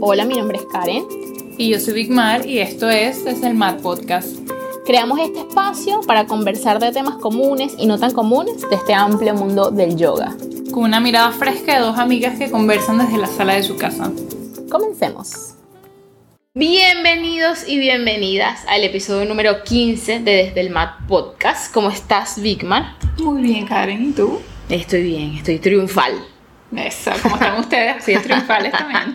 Hola, mi nombre es Karen. Y yo soy Big Mar y esto es Desde el Mar Podcast. Creamos este espacio para conversar de temas comunes y no tan comunes de este amplio mundo del yoga. Con una mirada fresca de dos amigas que conversan desde la sala de su casa. Comencemos. Bienvenidos y bienvenidas al episodio número 15 de Desde el Mat Podcast. ¿Cómo estás, Bigman? Muy bien, Karen. ¿Y tú? Estoy bien, estoy triunfal. Eso, ¿cómo están ustedes? Sí, triunfales también.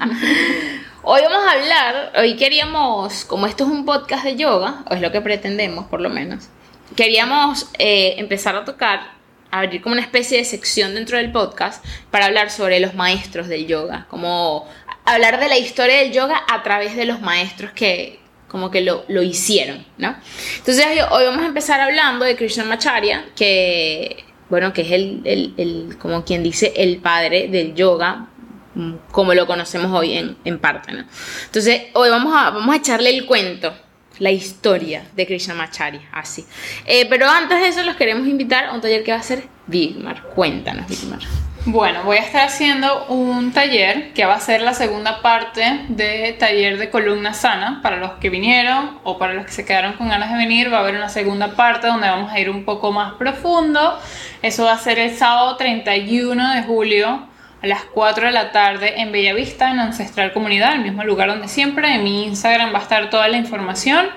Hoy vamos a hablar, hoy queríamos, como esto es un podcast de yoga, o es lo que pretendemos por lo menos, queríamos eh, empezar a tocar, abrir como una especie de sección dentro del podcast para hablar sobre los maestros del yoga, como hablar de la historia del yoga a través de los maestros que como que lo, lo hicieron, ¿no? Entonces hoy vamos a empezar hablando de Krishnamacharya, que, bueno, que es el, el, el, como quien dice, el padre del yoga, mm, como lo conocemos hoy en, en parte, ¿no? Entonces hoy vamos a, vamos a echarle el cuento la historia de Krishnamacharya, así. Eh, pero antes de eso los queremos invitar a un taller que va a ser Bigmar. Cuéntanos, Bigmar. Bueno, voy a estar haciendo un taller que va a ser la segunda parte de taller de columna sana. Para los que vinieron o para los que se quedaron con ganas de venir, va a haber una segunda parte donde vamos a ir un poco más profundo. Eso va a ser el sábado 31 de julio a las 4 de la tarde en Bellavista, en Ancestral Comunidad, el mismo lugar donde siempre. En mi Instagram va a estar toda la información.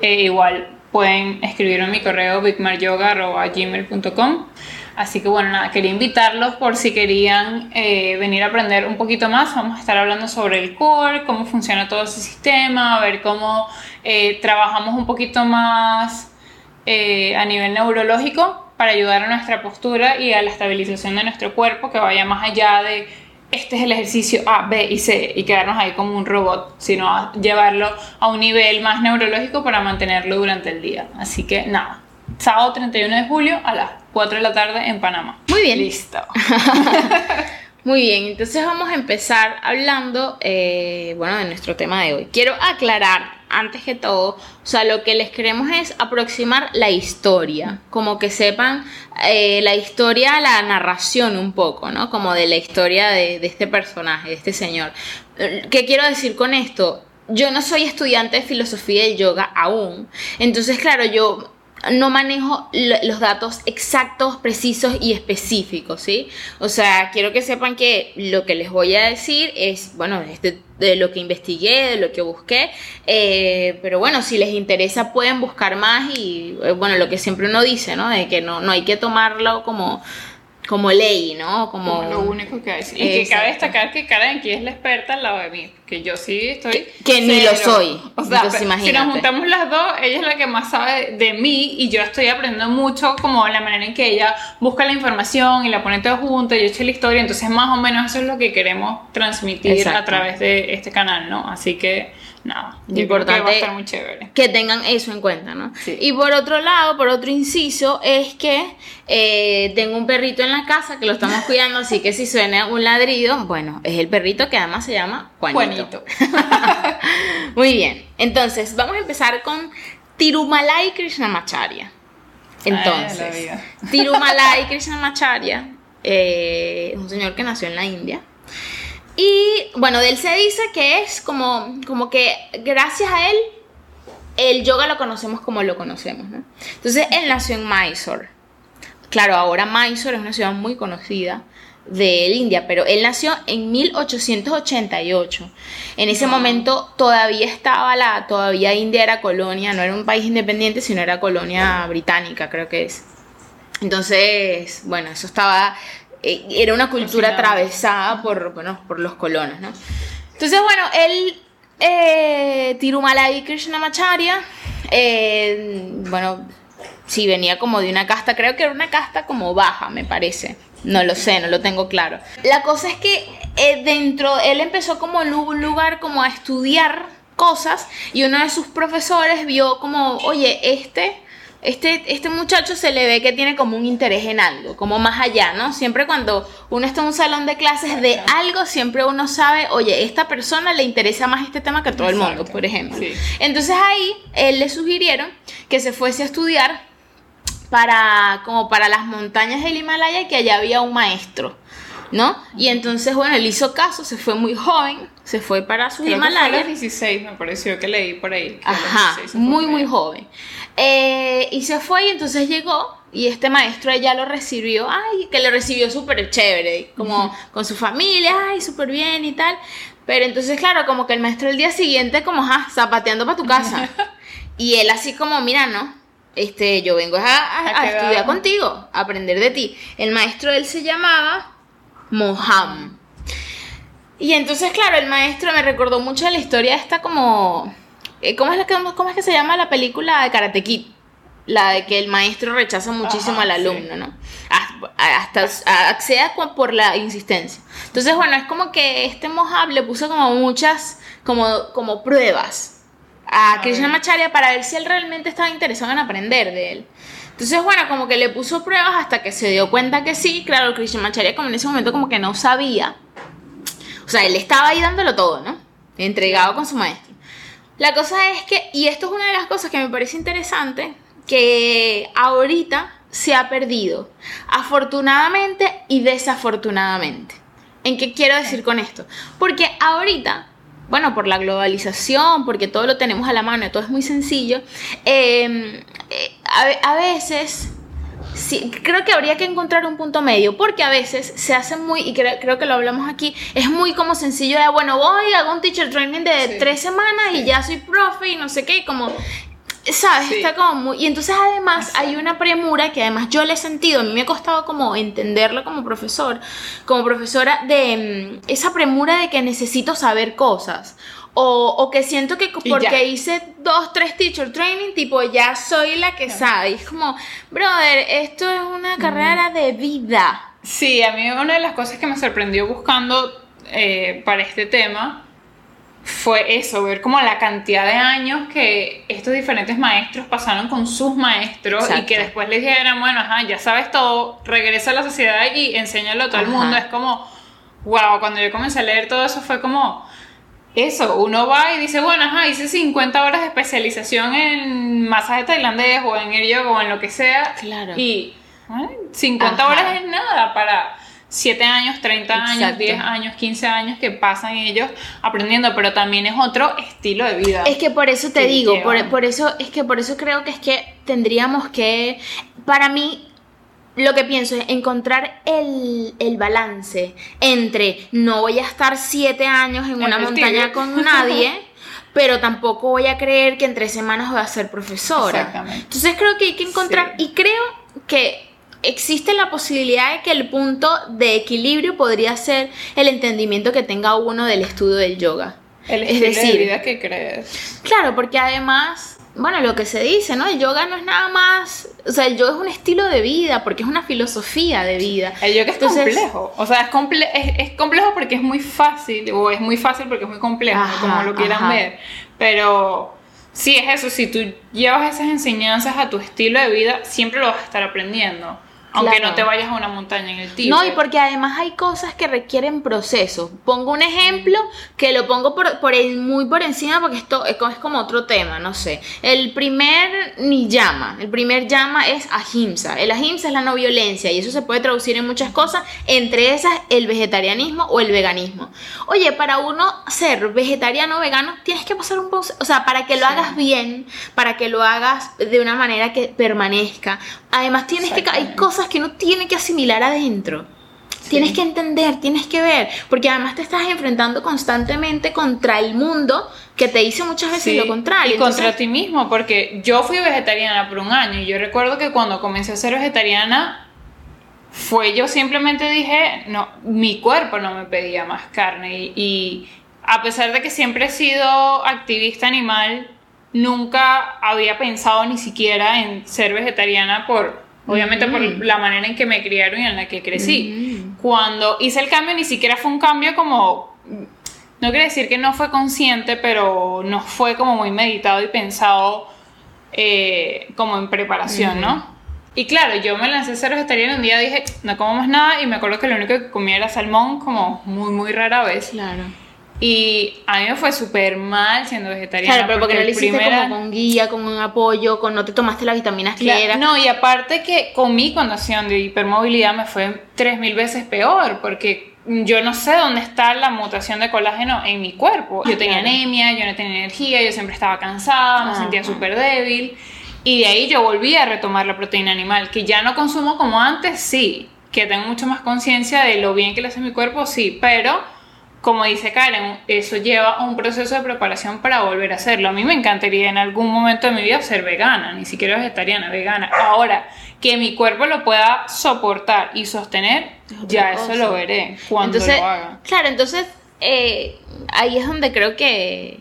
Eh, igual pueden escribirme en mi correo bigmaryoga.gmail.com. Así que bueno, nada, quería invitarlos por si querían eh, venir a aprender un poquito más. Vamos a estar hablando sobre el core, cómo funciona todo ese sistema, a ver cómo eh, trabajamos un poquito más eh, a nivel neurológico para ayudar a nuestra postura y a la estabilización de nuestro cuerpo, que vaya más allá de este es el ejercicio A, B y C y quedarnos ahí como un robot, sino llevarlo a un nivel más neurológico para mantenerlo durante el día. Así que nada, sábado 31 de julio a las 4 de la tarde en Panamá. Muy bien. Listo. Muy bien, entonces vamos a empezar hablando, eh, bueno, de nuestro tema de hoy. Quiero aclarar, antes que todo, o sea, lo que les queremos es aproximar la historia, como que sepan eh, la historia, la narración un poco, ¿no? Como de la historia de, de este personaje, de este señor. ¿Qué quiero decir con esto? Yo no soy estudiante de filosofía y yoga aún, entonces, claro, yo no manejo los datos exactos, precisos y específicos, ¿sí? O sea, quiero que sepan que lo que les voy a decir es, bueno, de lo que investigué, de lo que busqué, eh, pero bueno, si les interesa pueden buscar más y, eh, bueno, lo que siempre uno dice, ¿no? De que no, no hay que tomarlo como como ley, ¿no? Como, lo único que hay. Y que cabe destacar que Karen aquí es la experta al lado de mí, que yo sí estoy... Que ni lo soy. O sea, si nos juntamos las dos, ella es la que más sabe de mí y yo estoy aprendiendo mucho como la manera en que ella busca la información y la pone todo junto, y yo eché la historia, entonces más o menos eso es lo que queremos transmitir a través de este canal, ¿no? Así que nada, importante que va a estar muy chévere. Que tengan eso en cuenta, ¿no? Sí. Y por otro lado, por otro inciso, es que eh, tengo un perrito en la casa que lo estamos cuidando, así que si suena un ladrido, bueno, es el perrito que además se llama Juanito. Juanito. muy bien, entonces vamos a empezar con Tirumalai Krishnamacharya. Entonces, Ay, Tirumalai Krishnamacharya eh, es un señor que nació en la India. Y bueno, de él se dice que es como, como que gracias a él, el yoga lo conocemos como lo conocemos. ¿no? Entonces, él nació en Mysore. Claro, ahora Mysore es una ciudad muy conocida de India, pero él nació en 1888. En ese momento todavía estaba la, todavía India era colonia, no era un país independiente, sino era colonia británica, creo que es. Entonces, bueno, eso estaba, era una cultura atravesada por, bueno, por los colonos, ¿no? Entonces, bueno, él, eh, Tirumalai Krishnamacharya, eh, bueno, sí, venía como de una casta, creo que era una casta como baja, me parece. No lo sé, no lo tengo claro. La cosa es que eh, dentro, él empezó como en un lugar como a estudiar cosas y uno de sus profesores vio como, oye, este este, este muchacho se le ve que tiene como un interés en algo, como más allá, ¿no? Siempre cuando uno está en un salón de clases de algo, siempre uno sabe, oye, esta persona le interesa más este tema que a todo el mundo, por ejemplo. Sí. Entonces ahí él le sugirieron que se fuese a estudiar para como para las montañas del Himalaya que allá había un maestro ¿no? Y entonces, bueno, él hizo caso, se fue muy joven, se fue para su Creo que fue a Himalaya. los 16, me pareció que leí por ahí. Ajá, 16 se fue muy, muy joven. Eh, y se fue y entonces llegó y este maestro ella lo recibió, ay, que lo recibió súper chévere, como con su familia, ay, súper bien y tal. Pero entonces, claro, como que el maestro el día siguiente, como, ajá, zapateando para tu casa. y él así como, mira, no, este, yo vengo a, a- ¿A a qué estudiar contigo, a aprender de ti. El maestro él se llamaba Moham. Y entonces, claro, el maestro me recordó mucho la historia esta como... eh, ¿Cómo es, la que, ¿Cómo es que se llama la película de Karate Kid? La de que el maestro rechaza muchísimo Ajá, al sí. alumno, ¿no? Hasta, hasta acceda por la insistencia. Entonces, bueno, es como que este Mohab le puso como muchas, como, como pruebas a A Krishna ver. Macharya para ver si él realmente estaba interesado en aprender de él. Entonces, bueno, como que le puso pruebas hasta que se dio cuenta que sí. Claro, Krishna Macharya como en ese momento como que no sabía. O sea, él estaba ahí dándolo todo, ¿no? Entregado con su maestro. La cosa es que, y esto es una de las cosas que me parece interesante, que ahorita se ha perdido, afortunadamente y desafortunadamente. ¿En qué quiero decir con esto? Porque ahorita, bueno, por la globalización, porque todo lo tenemos a la mano, todo es muy sencillo, eh, eh, a veces Sí, creo que habría que encontrar un punto medio, porque a veces se hace muy, y creo, creo que lo hablamos aquí, es muy como sencillo de, bueno, voy, hago un teacher training de Sí. tres semanas y ya soy profe y no sé qué, y como, ¿sabes? Sí. Está como muy... Y entonces además hay una premura que además yo le he sentido, a mí me ha costado como entenderlo como profesor, como profesora, de mm, esa premura de que necesito saber cosas. O, o que siento que porque hice dos, tres teacher training, tipo, ya soy la que sabe. Y es como, brother, esto es una carrera de vida. Sí, a mí una de las cosas que me sorprendió buscando eh, para este tema fue eso, ver como la cantidad de años que estos diferentes maestros pasaron con sus maestros y que después les dijeran, bueno, ajá, ya sabes todo, regresa a la sociedad y enséñalo a todo el mundo. Es como, wow, cuando yo comencé a leer todo eso fue como, eso, uno va y dice, bueno, ajá, hice 50 horas de especialización en masaje tailandés o en el yoga o en lo que sea. Claro. Y ay, 50 Ajá. horas es nada para 7 años, 30 años, Exacto. 10 años, 15 años que pasan ellos aprendiendo, pero también es otro estilo de vida. Es que por eso te digo, por, por eso, es que por eso creo que es que tendríamos que, para mí, lo que pienso es encontrar el, el balance entre no voy a estar siete años en una montaña con nadie, pero tampoco voy a creer que en tres semanas voy a ser profesora. Exactamente. Entonces creo que hay que encontrar, Sí. y creo que existe la posibilidad de que el punto de equilibrio podría ser el entendimiento que tenga uno del estudio del yoga. el es decir, de vida que crees. Claro, porque además, bueno, lo que se dice, ¿no? El yoga no es nada más, o sea, el yoga es un estilo de vida, porque es una filosofía de vida. El yoga es Entonces- complejo, o sea, es, comple es, es complejo porque es muy fácil, o es muy fácil porque es muy complejo, Ajá, como lo quieran ajá. ver. Pero sí es eso, si tú llevas esas enseñanzas a tu estilo de vida, siempre lo vas a estar aprendiendo. Aunque Claro. no te vayas a una montaña en el Tíbet. No, y porque además hay cosas que requieren proceso. Pongo un ejemplo que lo pongo por, por el, muy por encima porque esto es como, otro tema, no sé. El primer niyama, el primer llama es ahimsa. El ahimsa es la no violencia y eso se puede traducir en muchas cosas, entre esas el vegetarianismo o el veganismo. Oye, para uno ser vegetariano o vegano tienes que pasar un proceso, o sea, para que lo Sí. hagas bien, para que lo hagas de una manera que permanezca. Además tienes que hay cosas que uno tiene que asimilar adentro. Tienes que entender, tienes que ver, porque además te estás enfrentando constantemente contra el mundo que te dice muchas veces Sí, lo contrario. Y contra Entonces, ti mismo, porque yo fui vegetariana por un año y yo recuerdo que cuando comencé a ser vegetariana fue yo simplemente dije, no, mi cuerpo no me pedía más carne y, y a pesar de que siempre he sido activista animal, nunca había pensado ni siquiera en ser vegetariana por, obviamente por la manera en que me criaron y en la que crecí. Cuando hice el cambio ni siquiera fue un cambio como no quiere decir que no fue consciente, pero no fue como muy meditado y pensado eh, como en preparación, ¿no? Y claro, yo me lancé a ser vegetariana un día dije, no como más nada y me acuerdo que lo único que comía era salmón como muy, muy rara vez. Claro. Y a mí me fue súper mal siendo vegetariana. Claro, pero porque no el lo hiciste primera- como con guía, con un apoyo, con no te tomaste las vitaminas que Cla- era. No, y aparte que con mi condición de hipermovilidad me fue tres mil veces peor, porque yo no sé dónde está la mutación de colágeno en mi cuerpo. Yo tenía Claro. anemia, yo no tenía energía, yo siempre estaba cansada, me Ajá. sentía súper débil. Y de ahí yo volví a retomar la proteína animal, que ya no consumo como antes, sí. Que tengo mucho más conciencia de lo bien que le hace mi cuerpo, sí. Pero, como dice Karen, eso lleva un proceso de preparación para volver a hacerlo. A mí me encantaría en algún momento de mi vida ser vegana, ni siquiera vegetariana, vegana. Ahora, que mi cuerpo lo pueda soportar y sostener, ya cosa. eso lo veré cuando entonces, lo haga. Claro, entonces eh, ahí es donde creo que,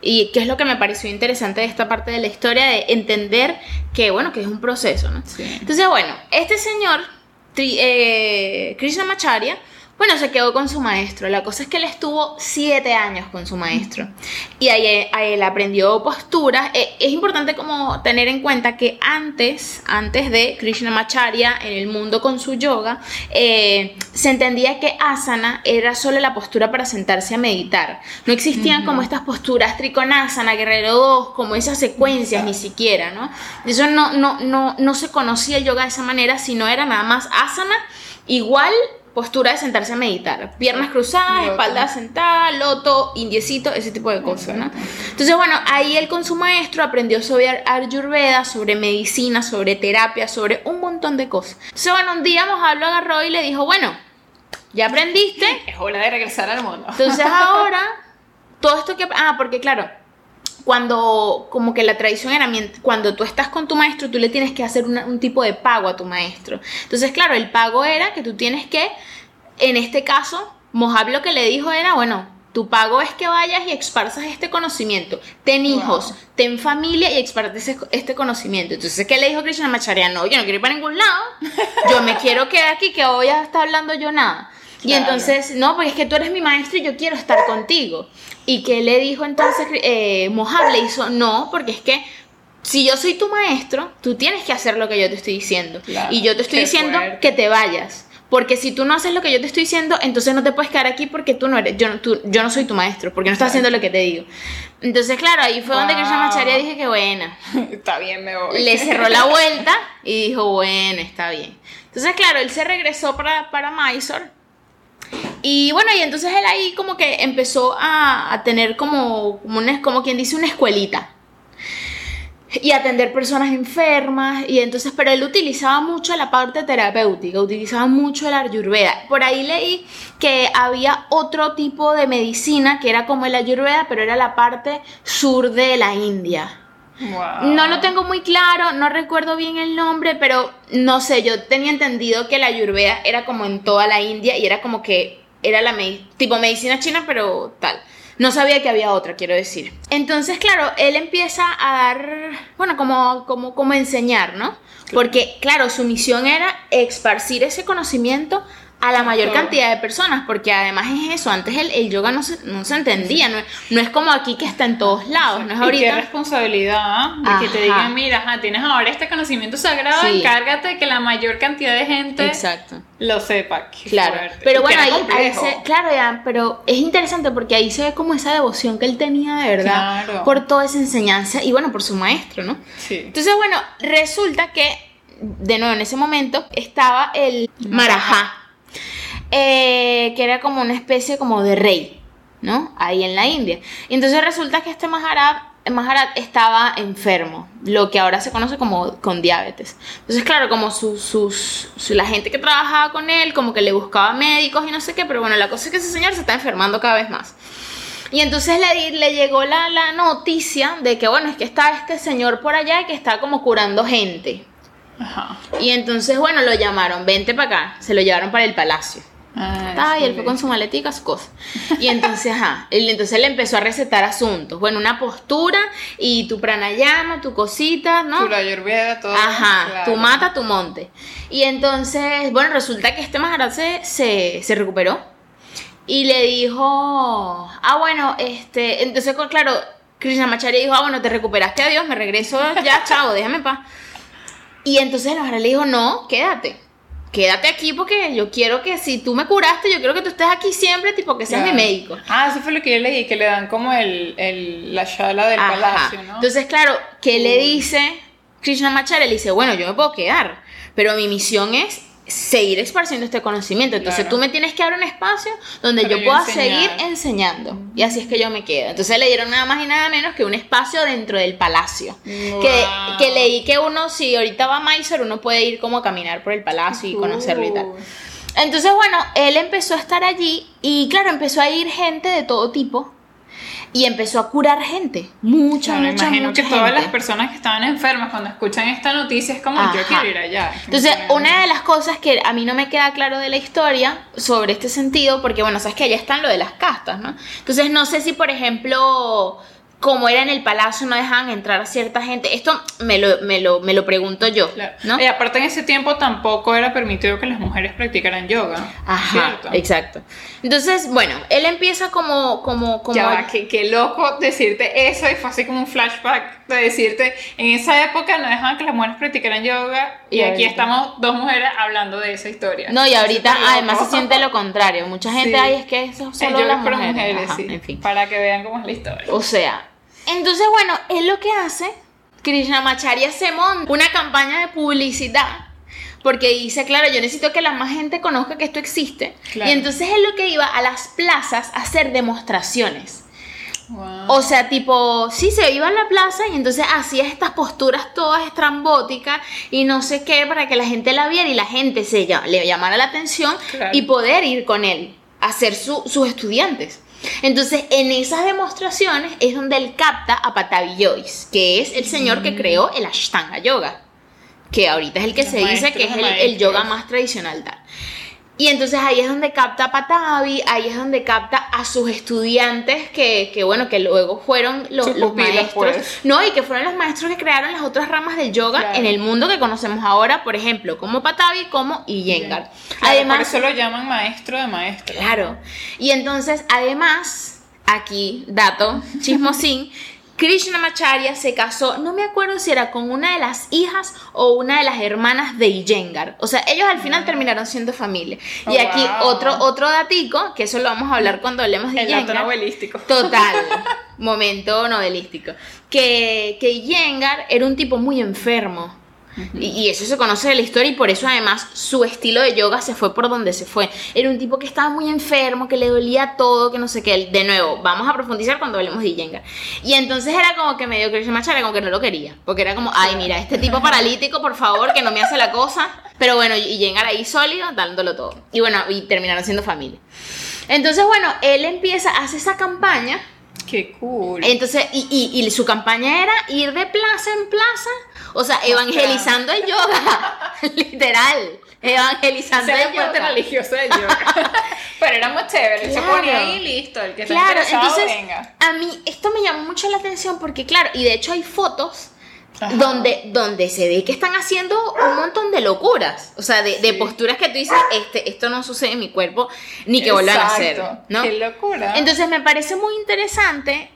y que es lo que me pareció interesante de esta parte de la historia, de entender que, bueno, que es un proceso, ¿no? Sí. Entonces, bueno, este señor, Tri- eh, Krishnamacharya, bueno, se quedó con su maestro. La cosa es que él estuvo siete años con su maestro. Y ahí, ahí él aprendió posturas. Eh, es importante como tener en cuenta que antes, antes de Krishnamacharya, en el mundo con su yoga, eh, se entendía que asana era solo la postura para sentarse a meditar. No existían como estas posturas trikonasana, guerrero 2, como esas secuencias ni siquiera, ¿no? Eso no, no, no, no se conocía el yoga de esa manera, sino era nada más asana igual postura de sentarse a meditar. Piernas cruzadas, Loto. espalda sentada, loto, indiecito, ese tipo de cosas, ¿no? Entonces, bueno, ahí él con su maestro aprendió sobre Ayurveda, sobre medicina, sobre terapia, sobre un montón de cosas. Entonces, bueno, un día Mojab lo agarró y le dijo, bueno, ya aprendiste, Es hora de regresar al mundo. entonces ahora, todo esto que... Ah, porque claro, cuando como que la tradición era, cuando tú estás con tu maestro, tú le tienes que hacer una- un tipo de pago a tu maestro. Entonces, claro, el pago era que tú tienes que, en este caso, Mojab lo que le dijo era, bueno, tu pago es que vayas y exparzas este conocimiento. Ten Wow. hijos, ten familia y expartes este conocimiento. Entonces, ¿qué le dijo Krishnamacharya? No, yo no quiero ir para ningún lado. Yo me quiero quedar aquí, que hoy ya está hablando yo nada. Y entonces, no, porque es que tú eres mi maestro y yo quiero estar contigo. ¿Y qué le dijo entonces eh, Mojab? Le hizo, no, porque es que si yo soy tu maestro, tú tienes que hacer lo que yo te estoy diciendo. Claro, y yo te estoy diciendo fuerte. que te vayas. Porque si tú no haces lo que yo te estoy diciendo, entonces no te puedes quedar aquí porque tú no eres, yo no, tú- yo no soy tu maestro, porque no estás haciendo lo que te digo. Entonces, claro, ahí fue donde Wow. Krishnamacharya dije que buena. Está bien, me voy. Le cerró la vuelta y dijo, bueno, está bien. Entonces, claro, él se regresó para, para Mysore. Y bueno, y entonces él ahí como que empezó a, tener como, como, una- como quien dice una escuelita. Y atender personas enfermas. Y entonces, pero él utilizaba mucho la parte terapéutica, utilizaba mucho el ayurveda. Por ahí leí que había otro tipo de medicina que era como el ayurveda, pero era la parte sur de la India. Wow. No lo tengo muy claro, no recuerdo bien el nombre, pero no sé, yo tenía entendido que la ayurveda era como en toda la India y era como que era la medi- tipo medicina china, pero tal. No sabía que había otra, quiero decir. Entonces, claro, él empieza a dar, bueno, como, como, como enseñar, ¿no? Porque, claro, su misión era esparcir ese conocimiento a la mayor cantidad de personas, porque además es eso, antes el, el yoga no se, no se entendía, no, es- no es como aquí que está en todos lados, no es Y qué ahorita. responsabilidad ¿ah? de que te digan, mira, ajá, tienes ahora este conocimiento sagrado, Sí. encárgate de que la mayor cantidad de gente Exacto. lo sepa. Qué Claro, fuerte. pero bueno, ahí, se, claro, ya, pero es interesante porque ahí se ve como esa devoción que él tenía de verdad Claro. por toda esa enseñanza y bueno, por su maestro, ¿no? Sí. Entonces, bueno, resulta que, de nuevo, en ese momento estaba el Marajá, eh, que era como una especie como de rey, ¿no? Ahí en la India. Y entonces resulta que este Maharaj, Maharaj estaba enfermo, lo que ahora se conoce como con diabetes. Entonces, claro, como sus, sus, su- la gente que trabajaba con él, como que le buscaba médicos y no sé qué, pero bueno, la cosa es que ese señor se está enfermando cada vez más. Y entonces le, le llegó la, la noticia de que, bueno, es que está este señor por allá que está como curando gente. Ajá. Y entonces, bueno, lo llamaron, vente para acá, se lo llevaron para el palacio. Ah, Ah, y él fue con su maletica, su cosa. Y entonces, ajá, él, entonces le empezó a recetar asuntos. Bueno, una postura y tu pranayama, tu cosita, ¿no? Tu la ayurveda, todo. Ajá, claro. tu mata, tu monte. Y entonces, bueno, resulta que este Maharaj se, se, se recuperó y le dijo, ah, bueno, este, entonces, claro, Krishnamacharya dijo, ah, bueno, te recuperaste, adiós, me regreso ya, chao, déjame en paz. Y entonces el Maharaj le dijo, no, quédate. quédate aquí porque yo quiero que si tú me curaste, yo quiero que tú estés aquí siempre, tipo que seas mi médico. Ah, eso fue lo que yo leí, que le dan como el, el la shala del palacio, ¿no? Entonces, claro, ¿qué le dice Krishna Machara? Le dice, bueno, yo me puedo quedar, pero mi misión es seguir esparciendo este conocimiento. Entonces tú me tienes que dar un espacio donde yo pueda seguir enseñando. Y así es que yo me quedo. Entonces le dieron nada más y nada menos que un espacio dentro del palacio. Que, que, leí que uno, si ahorita va a Mysore, uno puede ir como a caminar por el palacio y conocerlo y tal. Entonces, bueno, él empezó a estar allí y claro, empezó a ir gente de todo tipo y empezó a curar gente. Mucha, mucha, imagino mucha que todas las personas que estaban enfermas cuando escuchan esta noticia es como yo quiero ir allá. Entonces, una de las cosas que a mí no me queda claro de la historia sobre este sentido, porque bueno, sabes que allá están lo de las castas, ¿no? Entonces, no sé si, por ejemplo, como era en el palacio, no dejaban entrar a cierta gente. Esto me lo, me lo, me lo pregunto yo. ¿no? Y aparte en ese tiempo tampoco era permitido que las mujeres practicaran yoga. Ajá, exacto. Entonces, bueno, él empieza como... como, como ya qué, loco decirte eso y fue así como un flashback de decirte, en esa época no dejaban que las mujeres practicaran yoga y, aquí estamos dos mujeres hablando de esa historia. No, y ahorita además se siente lo contrario. Mucha gente, ahí es que eso solo las mujeres. mujeres sí. En fin. Para que vean cómo es la historia. O sea, entonces, bueno, él lo que hace, Krishnamacharya se monta una campaña de publicidad. Porque dice, claro, yo necesito que la más gente conozca que esto existe. Y entonces él lo que iba a las plazas a hacer demostraciones. O sea, tipo, sí, se iba a la plaza y entonces hacía estas posturas todas estrambóticas y no sé qué para que la gente la viera y la gente se le llamara la atención y poder ir con él a ser sus estudiantes. Entonces, en esas demostraciones es donde él capta a Patavi Joyce, que es el señor que creó el Ashtanga Yoga, que ahorita es el que se dice que es el, yoga más tradicional tal. Y entonces ahí es donde capta a Patavi, ahí es donde capta a sus estudiantes que, que bueno, que luego fueron los maestros. Pues. No, y que fueron los maestros que crearon las otras ramas del yoga en el mundo que conocemos ahora, por ejemplo, como Patavi, como Iyengar. además, por eso lo llaman maestro de maestros. Claro. Y entonces, además, aquí, dato, chismosín, Krishnamacharya se casó, no me acuerdo si era con una de las hijas o una de las hermanas de Iyengar. O sea, ellos al final terminaron siendo familia. y aquí otro, otro datico, que eso lo vamos a hablar cuando hablemos de Iyengar. El novelístico. Total. momento novelístico. Que, que Iyengar era un tipo muy enfermo y, eso se conoce de la historia y por eso además su estilo de yoga se fue por donde se fue. Era un tipo que estaba muy enfermo, que le dolía todo, que no sé qué. De nuevo, vamos a profundizar cuando hablemos de Iyengar. Y entonces era como que medio Krishna Machara, como que no lo quería. Porque era como, ay, mira, este tipo paralítico, por favor, que no me hace la cosa. Pero bueno, Iyengar ahí sólido, dándolo todo. Y bueno, y terminaron siendo familia. Entonces, bueno, él empieza, hace esa campaña. Qué cool. Entonces, y, y, y su campaña era ir de plaza en plaza o sea, evangelizando el yoga, literal. Evangelizando el yoga. religiosa del yoga. Pero era muy chévere, se ponía ahí y listo, el que claro, entonces, venga. A mí esto me llamó mucho la atención porque, claro, y de hecho hay fotos donde, donde se ve que están haciendo un montón de locuras, o sea, de, posturas que tú dices, este, esto no sucede en mi cuerpo, ni que vuelvan a hacer, ¿no? Qué locura. Entonces me parece muy interesante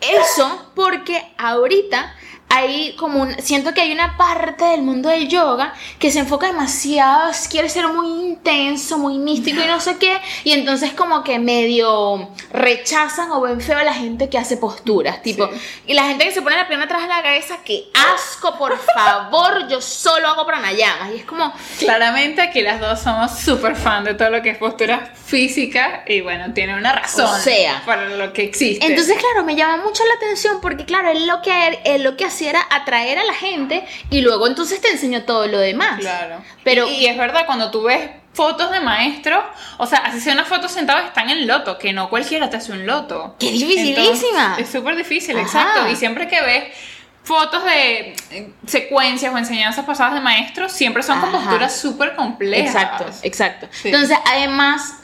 eso porque ahorita hay como un, siento que hay una parte del mundo del yoga que se enfoca demasiado, quiere ser muy intenso, muy místico y no sé qué, y entonces como que medio rechazan o ven feo a la gente que hace posturas, tipo, y la gente que se pone la pierna atrás de la cabeza, que asco, por favor, yo solo hago pranayamas, y es como... Claramente aquí las dos somos súper fan de todo lo que es postura física, y bueno, tiene una razón o sea, para lo que existe. Entonces, claro, me llama mucho la atención porque, claro, él lo que, él lo que hace atraer a la gente y luego entonces te enseño todo lo demás. Claro. Pero, y, es verdad, cuando tú ves fotos de maestros, o sea, así sea una foto sentada, están en loto, que no cualquiera te hace un loto. ¡Qué dificilísima! es súper difícil, exacto. Y siempre que ves fotos de eh, secuencias o enseñanzas pasadas de maestros, siempre son con posturas súper complejas. Exacto, exacto. Entonces, además,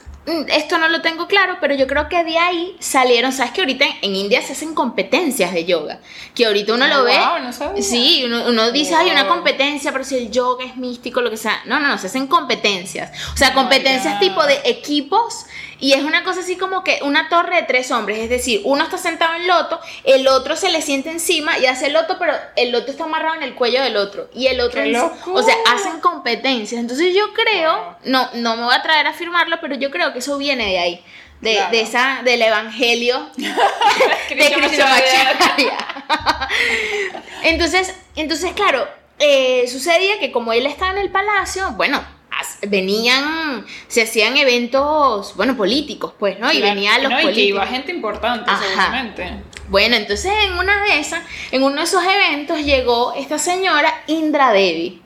esto no lo tengo claro, pero yo creo que de ahí salieron, sabes que ahorita en India se hacen competencias de yoga, que ahorita uno lo oh, ve, no sí, uno, dice, hay una competencia, pero si el yoga es místico, lo que sea, no, no, no, se hacen competencias, o sea, oh competencias tipo de equipos Y es una cosa así como que una torre de tres hombres, es decir, uno está sentado en loto, el otro se le siente encima y hace el loto, pero el loto está amarrado en el cuello del otro. Y el otro, ¡Qué dice- o sea, hacen competencias. Entonces yo creo, no, no me voy a traer a afirmarlo, pero yo creo que eso viene de ahí. De, Claro. de esa, del evangelio de entonces, entonces, claro, eh, sucedía que como él estaba en el palacio, bueno, venían, se hacían eventos, bueno, políticos, pues, ¿no? Y venían los No, y que políticos. iba gente importante, Ajá. seguramente. Bueno, entonces en una de esas, en uno de esos eventos llegó esta señora Indra Devi.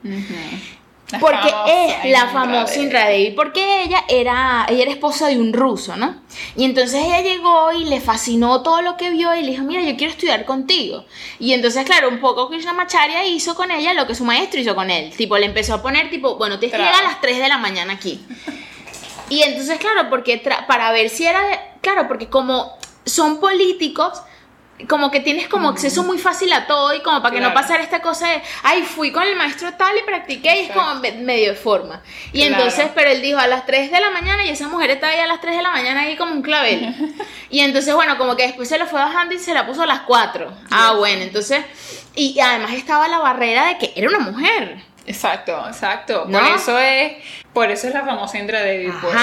Porque es la famosa. Indra Devi, porque ella era, ella era esposa de un ruso, ¿no? Y entonces ella llegó y le fascinó todo lo que vio y le dijo, mira, yo quiero estudiar contigo. Y entonces, claro, un poco Krishnamacharya hizo con ella lo que su maestro hizo con él. Tipo, le empezó a poner, tipo, bueno, tienes que Trabas. llegar a las 3 de la mañana aquí. Y entonces, claro, porque para ver si era, de- claro, porque como son políticos, como que tienes como acceso muy fácil a todo y como para que no Claro. pasara esta cosa de, ay, fui con el maestro tal y practiqué y es como me- medio de forma. Y Claro. entonces, pero él dijo a las 3 de la mañana y esa mujer estaba ahí a las 3 de la mañana ahí como un clavel. y entonces, bueno, como que después se lo fue bajando y se la puso a las 4. Ah, bueno, entonces, y además estaba la barrera de que era una mujer. Exacto, exacto. ¿No? Por eso es, por eso es la famosa Indra Devi, pues.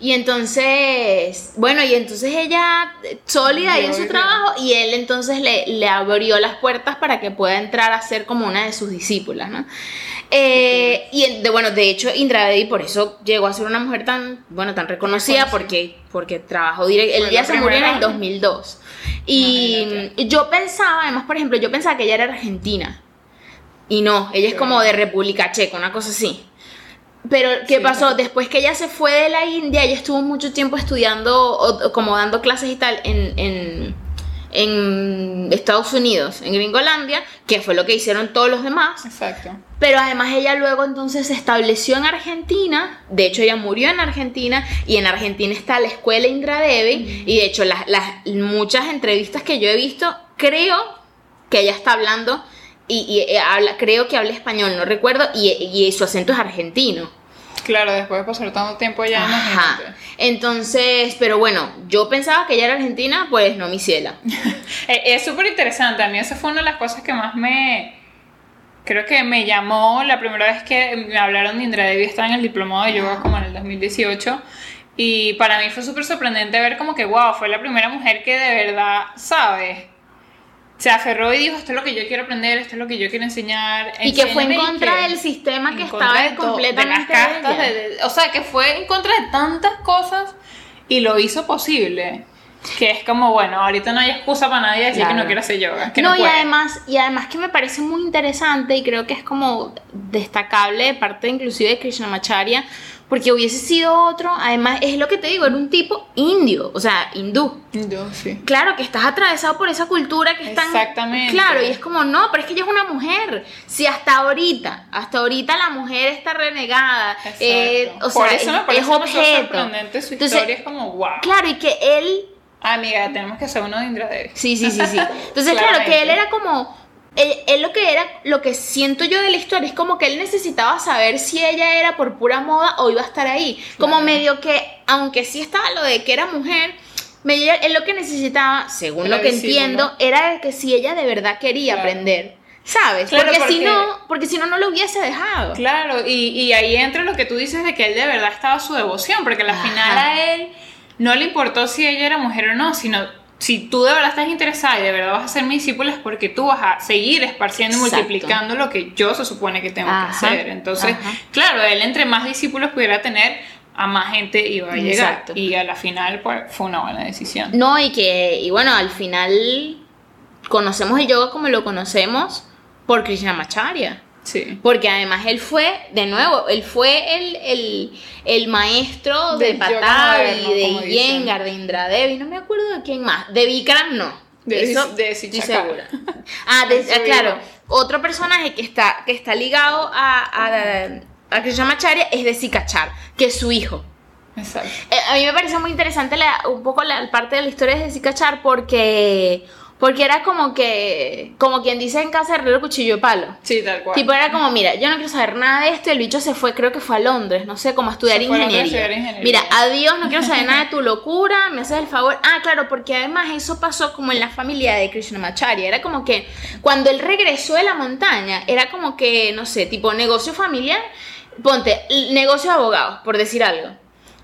Y entonces, bueno, y entonces ella eh, sólida ahí en su trabajo y él entonces le, le abrió las puertas para que pueda entrar a ser como una de sus discípulas, ¿no? Eh, y de, bueno, de hecho, Indra Devi por eso llegó a ser una mujer tan, bueno, tan reconocida porque, porque trabajó directo, Fue él ya la se murió en el primera. 2002. Y yo pensaba, además, por ejemplo, yo pensaba que ella era argentina. Y no, ella es como de República Checa, una cosa así. Pero, ¿qué Sí, pasó? claro. Después que ella se fue de la India, ella estuvo mucho tiempo estudiando, o- como dando clases y tal, en, en, en Estados Unidos, en Gringolandia, que fue lo que hicieron todos los demás. Exacto. Pero además ella luego entonces se estableció en Argentina, de hecho ella murió en Argentina y en Argentina está la escuela Indra Devi y de hecho las, las muchas entrevistas que yo he visto creo que ella está hablando y, y, eh, habla, creo que habla español, no recuerdo, y, y su acento es argentino. Claro, después de pasar tanto tiempo allá, Ajá. Entonces, pero bueno, yo pensaba que ella era argentina, pues no, mi ciela. Eh, Es súper interesante. A mí esa fue una de las cosas que más me. Creo que me llamó la primera vez que me hablaron de Indra Devi. Estaba en el diplomado de yoga como en el 2018. Y para mí fue súper sorprendente ver como que, wow, fue la primera mujer que de verdad sabe. Se aferró y dijo, esto es lo que yo quiero aprender, esto es lo que yo quiero enseñar. Y que fue en enséñame", y contra que- del sistema que estaba de completamente de las de- de- o sea, que fue en contra de tantas cosas y lo hizo posible. Que es como, bueno, ahorita no hay excusa para nadie decir que no quiere hacer yoga. Que no, no, y además, y además que me parece muy interesante y creo que es como destacable de parte inclusive de Krishnamacharya, porque hubiese sido otro, además es lo que te digo, era un tipo indio, o sea, hindú. Yo, sí. Claro que estás atravesado por esa cultura que es tan... Exactamente. Claro, y es como, no, pero es que ella es una mujer. Si hasta ahorita, hasta ahorita la mujer está renegada, eh, o sea, Por eso me parece es objeto. sorprendente su Entonces, historia. Es como, wow. Claro, y que él Amiga, tenemos que hacer uno de Indra Devi. Sí, sí, sí, sí. Entonces, claro, que él era como. Él, él lo que era, lo que siento yo de la historia es como que él necesitaba saber si ella era por pura moda o iba a estar ahí. Como medio que, aunque sí estaba lo de que era mujer, medio él lo que necesitaba, según Era lo que visible, entiendo, ¿no? era que si ella de verdad quería Claro. aprender. ¿Sabes? Claro, porque, si no, porque si no, no lo hubiese dejado. Claro, y, y ahí entra lo que tú dices de que él de verdad estaba su devoción, porque al final a él no le importó si ella era mujer o no, sino si tú de verdad estás interesada y de verdad vas a ser mi discípula es porque tú vas a seguir esparciendo y multiplicando lo que yo se supone que tengo Ajá, que hacer. Entonces, ajá. claro, él entre más discípulos pudiera tener, a más gente iba a llegar. Exacto. Y a la final pues, fue una buena decisión. No, y que, y bueno, al final conocemos el yoga como lo conocemos por Krishnamacharya. Sí. Porque además él fue, de nuevo, él fue el, el, el maestro de yoga Patavi, de. Iyengar, de Indradevi, no me acuerdo de quién más. De Vikram no. De- Eso de segura. Ah, de- ah, claro. Otro personaje que está, que está ligado a, a, a Krishnamacharya es de Sikachar, que es su hijo. Exacto. Eh, a mí me parece muy interesante la- un poco la parte de la historia de Sikachar porque, Porque era como que, como quien dice en casa, herrero cuchillo de palo. Sí, tal cual. Tipo, era como, mira, yo no quiero saber nada de esto. Y el bicho se fue, creo que fue a Londres, no sé, como a estudiar, fue a ingeniería. estudiar ingeniería. Mira, adiós, no quiero saber nada de tu locura, me haces el favor. Ah, claro, porque además eso pasó como en la familia de Krishnamacharya. Era como que cuando él regresó de la montaña, era como que, no sé, tipo negocio familiar, ponte, negocio de abogados, por decir algo.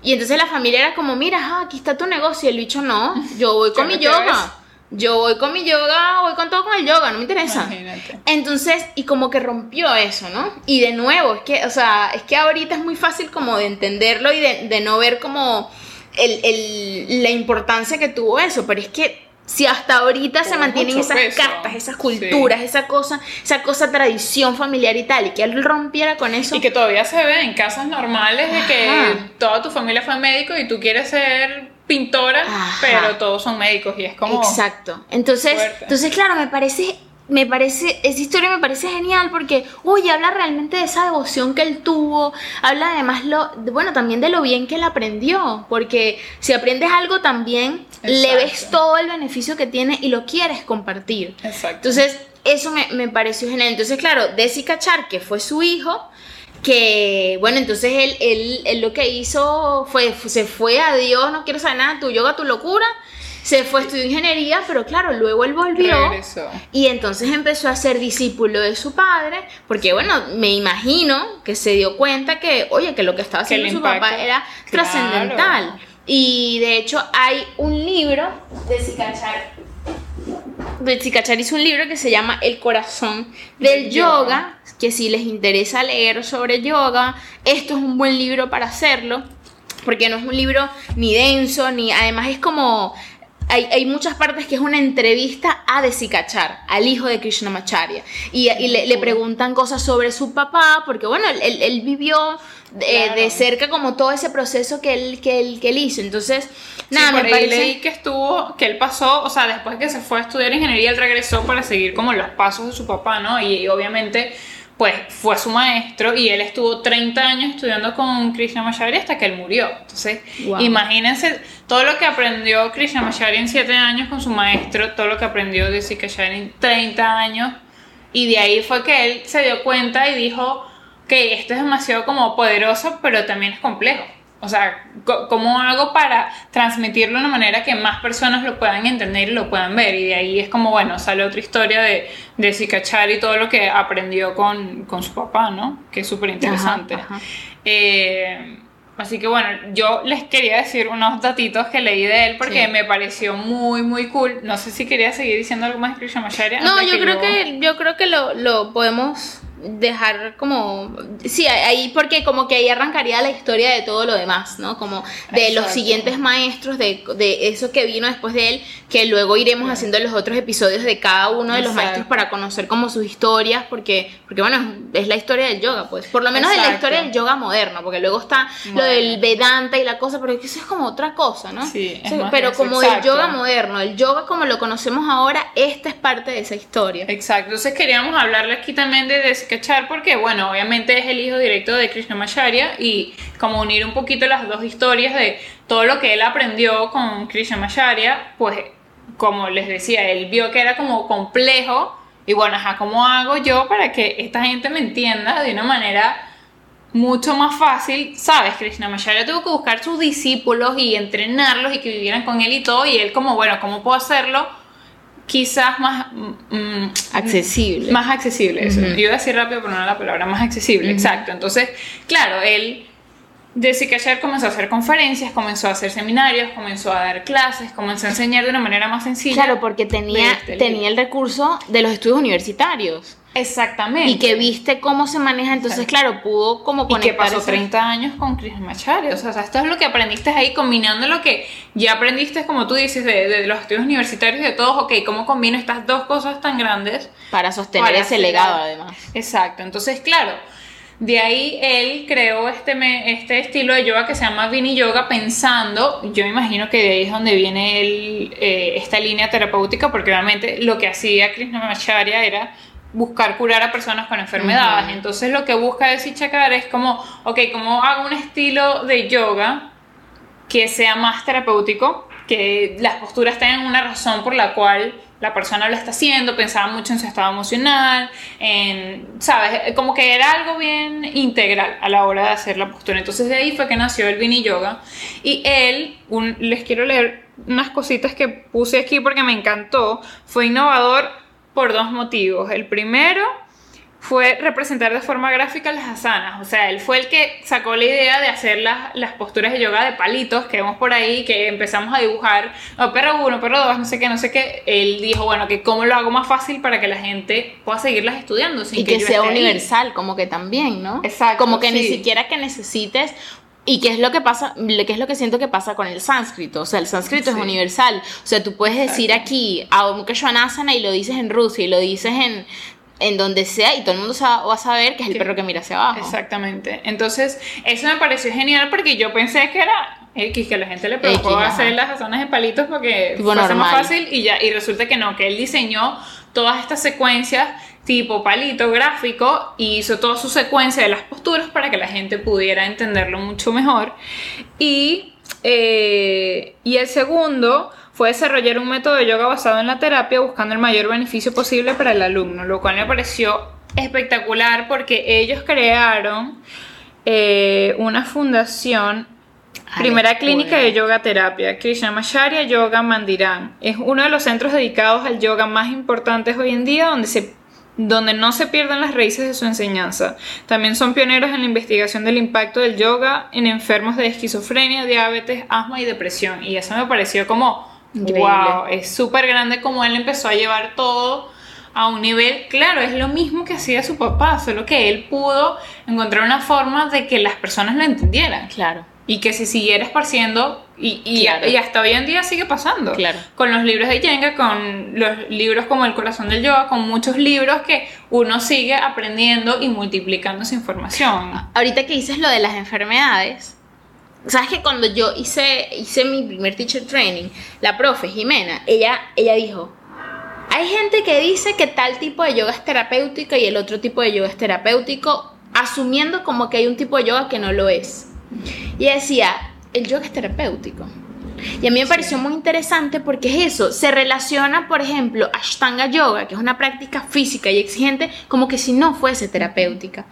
Y entonces la familia era como, mira, ah, aquí está tu negocio. Y el bicho, no, yo voy con ¿Qué mi yoga. Yo voy con mi yoga, voy con todo con el yoga, no me interesa. Imagínate. Entonces, y como que rompió eso, ¿no? Y de nuevo, es que, o sea, es que ahorita es muy fácil como de entenderlo y de, de no ver como el, el- la importancia que tuvo eso, pero es que si hasta ahorita se mantienen esas peso. castas, esas culturas, esa cosa, esa cosa tradición familiar y tal, y que él rompiera con eso. Y que todavía se ve en casas normales de que Ajá. toda tu familia fue médico y tú quieres ser pintora, Ajá. pero todos son médicos y es como... Exacto. Entonces, fuerte. entonces claro, me parece me parece esa historia me parece genial porque oye, habla realmente de esa devoción que él tuvo, habla además lo bueno, también de lo bien que él aprendió, porque si aprendes algo también le ves todo el beneficio que tiene y lo quieres compartir. Exacto. Entonces, eso me, me pareció genial. Entonces, claro, Desi Cachar, que fue su hijo, que, bueno, entonces él, él, él lo que hizo fue, se fue a Dios, no quiero saber nada, tu yoga, tu locura, se fue a estudiar ingeniería, pero claro, luego él volvió. Regresó. Y entonces empezó a ser discípulo de su padre, porque bueno, me imagino que se dio cuenta que, oye, que lo que estaba haciendo su papá era Claro. trascendental. Y de hecho hay un libro de Sikachar. De Sikachar hizo un libro que se llama El corazón del Del yoga, yoga. que si les interesa leer sobre yoga, esto es un buen libro para hacerlo, porque no es un libro ni denso, ni además es como hay, hay muchas partes que es una entrevista a Desikachar, al hijo de Krishnamacharya. Y, y le, le preguntan cosas sobre su papá, porque bueno, él, él- vivió de, Claro. de cerca como todo ese proceso que él, que él, que él hizo. Entonces, nada, sí, me parece... leí que estuvo, que él pasó, o sea, después que se fue a estudiar ingeniería, él regresó para seguir como los pasos de su papá, ¿no? Y, y obviamente, pues fue su maestro y él estuvo 30 años estudiando con Krishnamacharya hasta que él murió. Entonces, Wow. imagínense todo lo que aprendió Krishnamacharya en 7 años con su maestro, todo lo que aprendió de Sikacharya en 30 años. Y de ahí fue que él se dio cuenta y dijo que esto es demasiado como poderoso, pero también es complejo. O sea, ¿cómo hago para transmitirlo de una manera que más personas lo puedan entender y lo puedan ver? Y de ahí es como, bueno, sale otra historia de, de Sikachar y todo lo que aprendió con, con su papá, ¿no? Que es súper interesante. Eh, así que bueno, yo les quería decir unos datitos que leí de él porque Sí. me pareció muy, muy cool. No sé si quería seguir diciendo algo más de Krishnamacharya. No, yo creo que yo creo que lo, lo podemos dejar como sí ahí porque como que ahí arrancaría la historia de todo lo demás no como de los siguientes maestros de, de eso que vino después de él que luego iremos haciendo los otros episodios de cada uno de los maestros para conocer como sus historias porque porque bueno es la historia del yoga pues. Por lo menos es la historia del yoga moderno porque luego está lo del Vedanta y la cosa pero es que eso es como otra cosa no Sí, es O sea, más pero como el yoga moderno el yoga como lo conocemos ahora esta es parte de esa historia. Exacto, entonces queríamos hablarle aquí también de Porque, bueno, obviamente es el hijo directo de Krishnamacharya y como unir un poquito las dos historias de todo lo que él aprendió con Krishnamacharya, pues como les decía, él vio que era como complejo y bueno, ajá, ¿cómo hago yo para que esta gente me entienda de una manera mucho más fácil, ¿sabes? Krishnamacharya tuvo que buscar sus discípulos y entrenarlos y que vivieran con él y todo y él como, bueno, ¿cómo puedo hacerlo? Quizás más... mm, accesible más accesible, eso. Yo iba a decir rápido, pero no la palabra, más accesible, exacto. Entonces, claro, él de Sikachar comenzó a hacer conferencias, comenzó a hacer seminarios, comenzó a dar clases, comenzó a enseñar de una manera más sencilla. Claro, porque tenía, este tenía el recurso de los estudios universitarios Exactamente. y que viste cómo se maneja, entonces claro, pudo como Y que conectar pasó esa- 30 años con Krishnamacharya. O sea, esto es lo que aprendiste ahí, combinando lo que ya aprendiste, como tú dices, de, de los estudios universitarios y de todos. Ok, ¿cómo combino estas dos cosas tan grandes? para sostener Para ese hacer legado además. Exacto, entonces claro, de ahí él creó este, me- este estilo de yoga que se llama Vini Yoga pensando, yo me imagino que de ahí es donde viene el, eh, esta línea terapéutica, porque obviamente lo que hacía Krishnamacharya era buscar curar a personas con enfermedades, entonces lo que busca de Sichakar es como, ok, ¿cómo hago un estilo de yoga que sea más terapéutico? que las posturas tengan una razón por la cual la persona lo está haciendo, pensaba mucho en su estado emocional, en, ¿sabes? Como que era algo bien integral a la hora de hacer la postura. Entonces de ahí fue que nació el Vini Yoga. Y él, les quiero leer unas cositas que puse aquí porque me encantó, fue innovador por dos motivos. El primero fue representar de forma gráfica las asanas. O sea, él fue el que sacó la idea de hacer las, las posturas de yoga de palitos que vemos por ahí, que empezamos a dibujar, oh, perro uno, perro dos, no sé qué, no sé qué. Él dijo, bueno, que cómo lo hago más fácil para que la gente pueda seguirlas estudiando. Sin y que, sea universal, como que también, ¿no? Exacto. Como que ni siquiera que necesites ¿Y qué es lo que pasa? ¿Qué es lo que siento que pasa con el sánscrito? O sea, el sánscrito es universal. O sea, tú puedes decir aquí a Svanasana y lo dices en Rusia y lo dices en en donde sea y todo el mundo va a saber que es el perro que mira hacia abajo. Exactamente. Entonces, eso me pareció genial porque yo pensé que era X, que a la gente le preocupó hacer las zonas de palitos porque fue más fácil y ya y resulta que no, que él diseñó todas estas secuencias tipo palito gráfico y hizo toda su secuencia de las posturas para que la gente pudiera entenderlo mucho mejor. Y, eh, y el segundo fue desarrollar un método de yoga basado en la terapia buscando el mayor beneficio posible para el alumno, lo cual me pareció espectacular porque ellos crearon eh, una fundación Primera clínica de yoga terapia, que se llama Sharia Yoga Mandiran. Es uno de los centros dedicados al yoga más importantes hoy en día, donde, se, donde no se pierden las raíces de su enseñanza. También son pioneros en la investigación del impacto del yoga en enfermos de esquizofrenia, diabetes, asma y depresión. Y eso me pareció como Wow, es súper grande como él empezó a llevar todo a un nivel, claro, es lo mismo que hacía su papá, solo que él pudo encontrar una forma de que las personas lo entendieran. Claro. Y que se siguiera esparciendo, y, y, hasta hoy en día sigue pasando. Claro. Con los libros de Jenga, con los libros como El corazón del yoga, con muchos libros que uno sigue aprendiendo y multiplicando esa información. Ahorita que dices lo de las enfermedades, ¿Sabes que cuando yo hice, hice mi primer teacher training, la profe Jimena, ella, ella dijo, hay gente que dice que tal tipo de yoga es terapéutico y el otro tipo de yoga es terapéutico, asumiendo como que hay un tipo de yoga que no lo es. Y decía, el yoga es terapéutico. Y a mí me pareció muy interesante porque es eso, se relaciona, por ejemplo, Ashtanga Yoga, que es una práctica física y exigente, como que si no fuese terapéutica.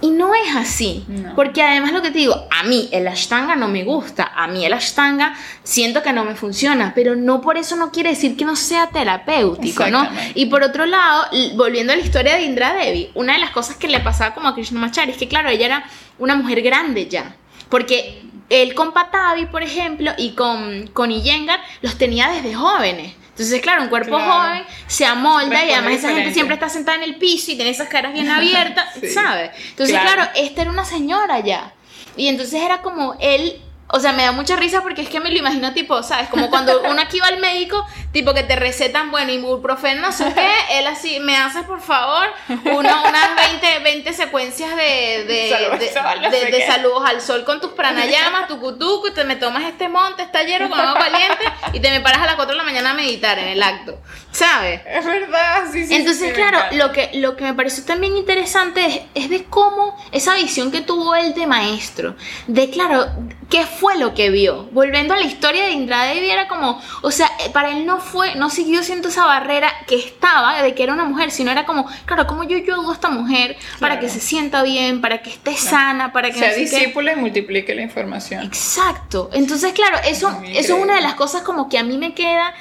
Y no es así, porque además lo que te digo, a mí el ashtanga no me gusta, a mí el ashtanga siento que no me funciona, pero no por eso no quiere decir que no sea terapéutico, ¿no? Y por otro lado, volviendo a la historia de Indra Devi, una de las cosas que le pasaba como a Krishnamachari es que claro, ella era una mujer grande ya, porque él con Patavi, por ejemplo, y con, con Iyengar, los tenía desde jóvenes. Entonces, claro, un cuerpo joven se amolda y además esa gente siempre está sentada en el piso y tiene esas caras bien abiertas, ¿sabes? Entonces, claro. esta era una señora ya. Y entonces era como él o sea, me da mucha risa porque es que me lo imagino tipo, ¿sabes? Como cuando uno aquí va al médico, tipo que te recetan, bueno, ibuprofeno, no sé qué, él así, me hace por favor uno, unas 20, 20 secuencias de, de, de, saludos al sol con tus pranayamas, tu cutuco, y te me tomas este monte, este hierro con agua caliente y te me paras a las 4 de la mañana a meditar en el acto, ¿sabes? Es verdad, sí, sí. Entonces, claro, lo que, lo que me pareció también interesante es, es de cómo esa visión que tuvo él de maestro, de claro, qué fue lo que vio. Volviendo a la historia de Indra Devi era como, o sea, eh, para él no fue, no siguió siendo esa barrera que estaba de que era una mujer, sino era como, claro, como yo ayudo a esta mujer para que se sienta bien, para que esté sana, para que sea discípula y multiplique la información. Exacto. Entonces, claro, eso, eso es una de las cosas como que a mí me queda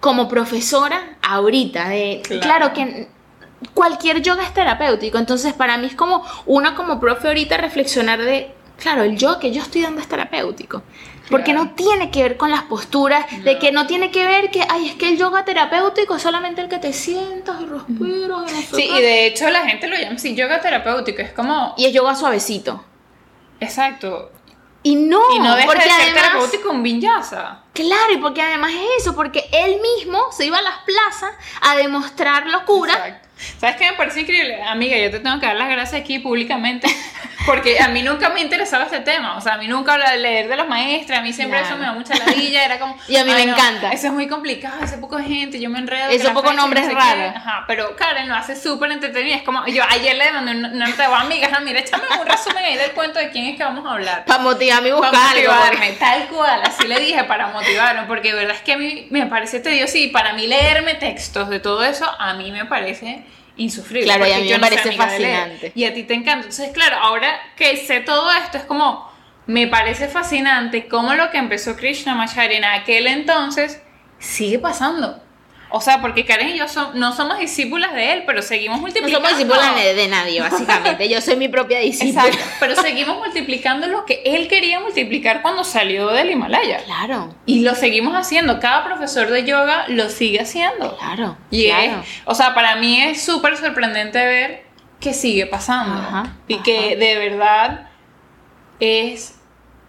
como profesora ahorita de claro, que cualquier yoga es terapéutico, entonces para mí es como una como profe ahorita reflexionar de Claro, el yo que yo estoy dando es terapéutico. Porque no tiene que ver con las posturas, de que no tiene que ver que, ay, es que el yoga terapéutico es solamente el que te sientas y respiras. sí, y de hecho la gente lo llama así, yoga terapéutico, es como... Y es yoga suavecito. Exacto. Y no, y no deja porque de ser además, terapéutico un vinyasa. Claro, y porque además es eso, porque él mismo se iba a las plazas a demostrar locura. Exacto. ¿Sabes qué me parece increíble? Amiga, yo te tengo que dar las gracias aquí públicamente porque a mí nunca me interesaba este tema, o sea, a mí nunca hablar leer de los maestros, a mí siempre eso me da mucha ladilla, era como... y a mí me encanta. Eso es muy complicado, hace poco gente, yo me enredo. Eso poco nombres raros. Ajá, pero Karen lo hace súper entretenido, es como, yo ayer le mandé una nota de amigas, ah, mira, échame un resumen ahí del cuento de quién es que vamos a hablar. Para motivarme y buscar para motivarme, tal cual, así le dije, para motivarme, porque de verdad es que a mí me parece tedioso y para mí leerme textos de todo eso, a mí me parece insufrible. Claro, y a mí me parece fascinante. Y a ti te encanta. Entonces, claro, ahora que sé todo esto, es como, me parece fascinante cómo lo que empezó Krishnamacharya en aquel entonces sigue pasando. O sea, porque Karen y yo no somos discípulas de él, pero seguimos multiplicando. No somos discípulas de, nadie, básicamente. Yo soy mi propia discípula. Exacto, pero seguimos multiplicando lo que él quería multiplicar cuando salió del Himalaya. Claro. Y lo seguimos haciendo. Cada profesor de yoga lo sigue haciendo. Claro. Y o sea, para mí es súper sorprendente ver que sigue pasando. y que de verdad es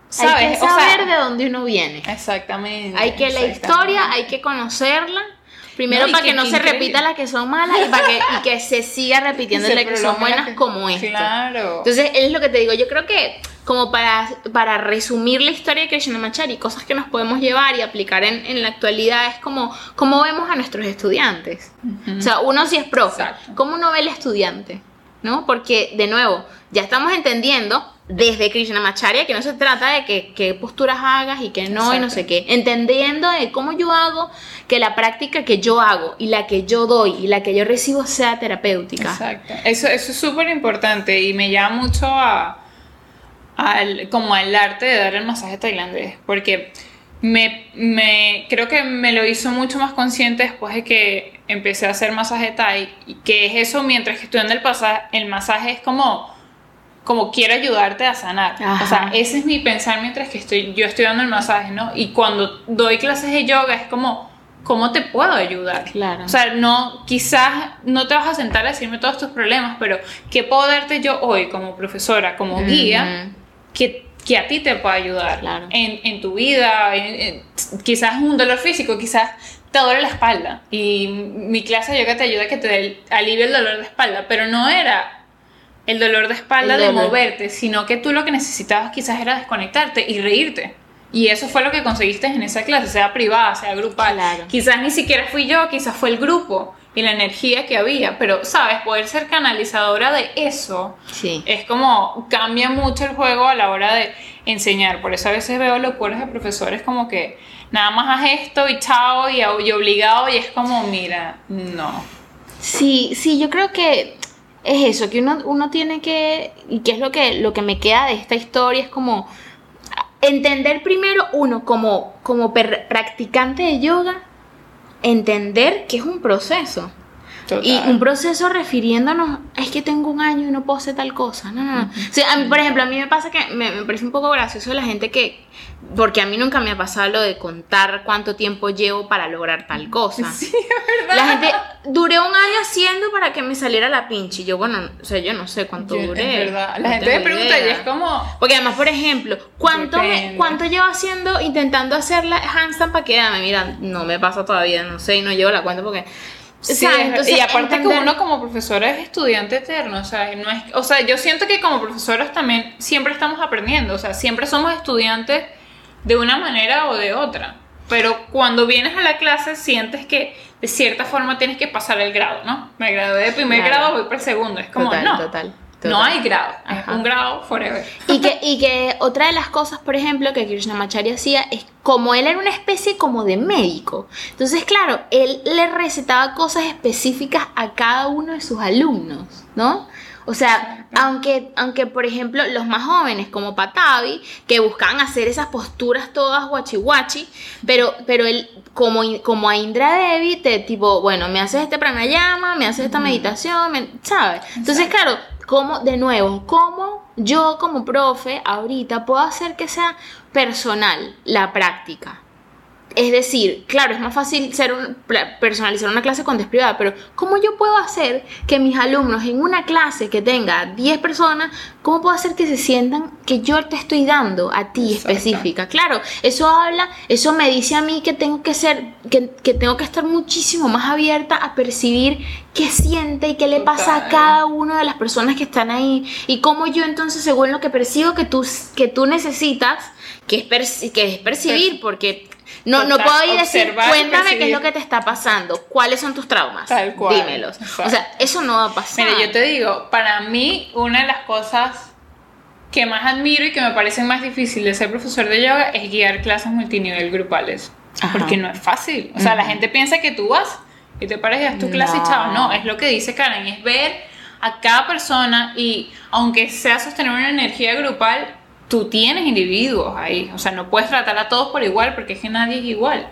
¿sabes? Hay que saber de dónde uno viene. Exactamente. Hay que la historia, hay que conocerla Primero para que, no se repita las que son malas y para que, y que se siga repitiendo las que son buenas como esto. Claro. Entonces, es lo que te digo. Yo creo que como para, para resumir la historia de Krishnamacharya, cosas que nos podemos llevar y aplicar en, en la actualidad es como cómo vemos a nuestros estudiantes. O sea, uno sí es profe, ¿cómo uno ve al estudiante? ¿No? Porque, de nuevo, ya estamos entendiendo desde Krishnamacharya, que no se trata de que, qué posturas hagas y que no y no sé qué, entendiendo de cómo yo hago que la práctica que yo hago y la que yo doy y la que yo recibo sea terapéutica. Exacto. Eso, eso es súper importante y me llama mucho a, al, como al arte de dar el masaje tailandés, porque me, me, creo que me lo hizo mucho más consciente después de que empecé a hacer masaje thai, y que es eso mientras que estudiando el, el masaje es como como quiero ayudarte a sanar. O sea, ese es mi pensar mientras que estoy, yo estoy dando el masaje, ¿no? Y cuando doy clases de yoga es como, ¿cómo te puedo ayudar? Claro. O sea, no, quizás no te vas a sentar a decirme todos tus problemas, pero ¿qué puedo darte yo hoy como profesora, como guía, que, que, a ti te pueda ayudar claro. en, en, tu vida? quizás un dolor físico, quizás te duele la espalda. Y mi clase de yoga te ayuda a que te alivie el dolor de espalda, pero no era el dolor de espalda de moverte, sino que tú lo que necesitabas quizás era desconectarte y reírte. Y eso fue lo que conseguiste en esa clase, sea privada, sea grupal. Quizás ni siquiera fui yo, quizás fue el grupo y la energía que había, pero sabes, poder ser canalizadora de eso sí. es como cambia mucho el juego a la hora de enseñar. Por eso a veces veo locuras de profesores como que nada más haz esto y chao y, y obligado y es como, mira, no. Sí, sí, yo creo que es eso, que uno, uno tiene que, y que es lo que, lo que me queda de esta historia, es como entender primero uno como, como practicante de yoga, entender que es un proceso. Y un proceso refiriéndonos, es que tengo un año y no puedo hacer tal cosa. No, no, no. por ejemplo, a mí me pasa que me, me, parece un poco gracioso la gente que, porque a mí nunca me ha pasado lo de contar cuánto tiempo llevo para lograr tal cosa. Sí, verdad. La gente, duré un año haciendo para que me saliera la pinche. Y yo, bueno, o sea, yo no sé cuánto duré. Es verdad. La gente me pregunta y es como. Porque además, por ejemplo, ¿cuánto, me, ¿cuánto llevo haciendo, intentando hacer la handstand para que, mira, no me pasa todavía, no sé, y no llevo la cuenta porque Sí, y aparte que uno como profesora es estudiante eterno, o sea, no es, o sea, yo siento que como profesoras también siempre estamos aprendiendo, o sea, siempre somos estudiantes de una manera o de otra, pero cuando vienes a la clase sientes que de cierta forma tienes que pasar el grado, ¿no? Me gradué de primer grado, voy para el segundo, es como, no, total. No hay grado, es un grado forever. Y que, y que otra de las cosas, por ejemplo, que Krishnamacharya hacía es como él era una especie como de médico. Entonces, claro, él le recetaba cosas específicas a cada uno de sus alumnos, ¿no? O sea, aunque, aunque por ejemplo los más jóvenes como Patavi, que buscaban hacer esas posturas todas guachi guachi, pero, pero él, como, como a Indra Devi, te tipo, bueno, me haces este pranayama, me haces esta meditación, ¿sabes? Entonces, claro, ¿Cómo, de nuevo, cómo yo como profe ahorita puedo hacer que sea personal la práctica? Es decir, claro, es más fácil ser un- personalizar una clase cuando es privada, pero ¿cómo yo puedo hacer que mis alumnos en una clase que tenga 10 personas, cómo puedo hacer que se sientan que yo te estoy dando a ti Exacto. específica? Claro, eso habla, eso me dice a mí que tengo que ser, que, que tengo que estar muchísimo más abierta a percibir qué siente y qué le pasa a cada una de las personas que están ahí y cómo yo entonces según lo que percibo que tú, que tú necesitas, que es, perci- que es percibir, porque no, no puedo ir a decir, cuéntame qué es percibir". lo que te está pasando, cuáles son tus traumas, Tal cual, dímelos. exacto. O sea, eso no va a pasar. Mira, yo te digo, para mí una de las cosas que más admiro y que me parecen más difícil de ser profesor de yoga es guiar clases multinivel grupales. Ajá. Porque no es fácil. O sea, la gente piensa que tú vas y te pares y das tu clase y No. chao. No, es lo que dice Karen, es ver a cada persona y aunque sea sostener una energía grupal, tú tienes individuos ahí. O sea, no puedes tratar a todos por igual porque es que nadie es igual.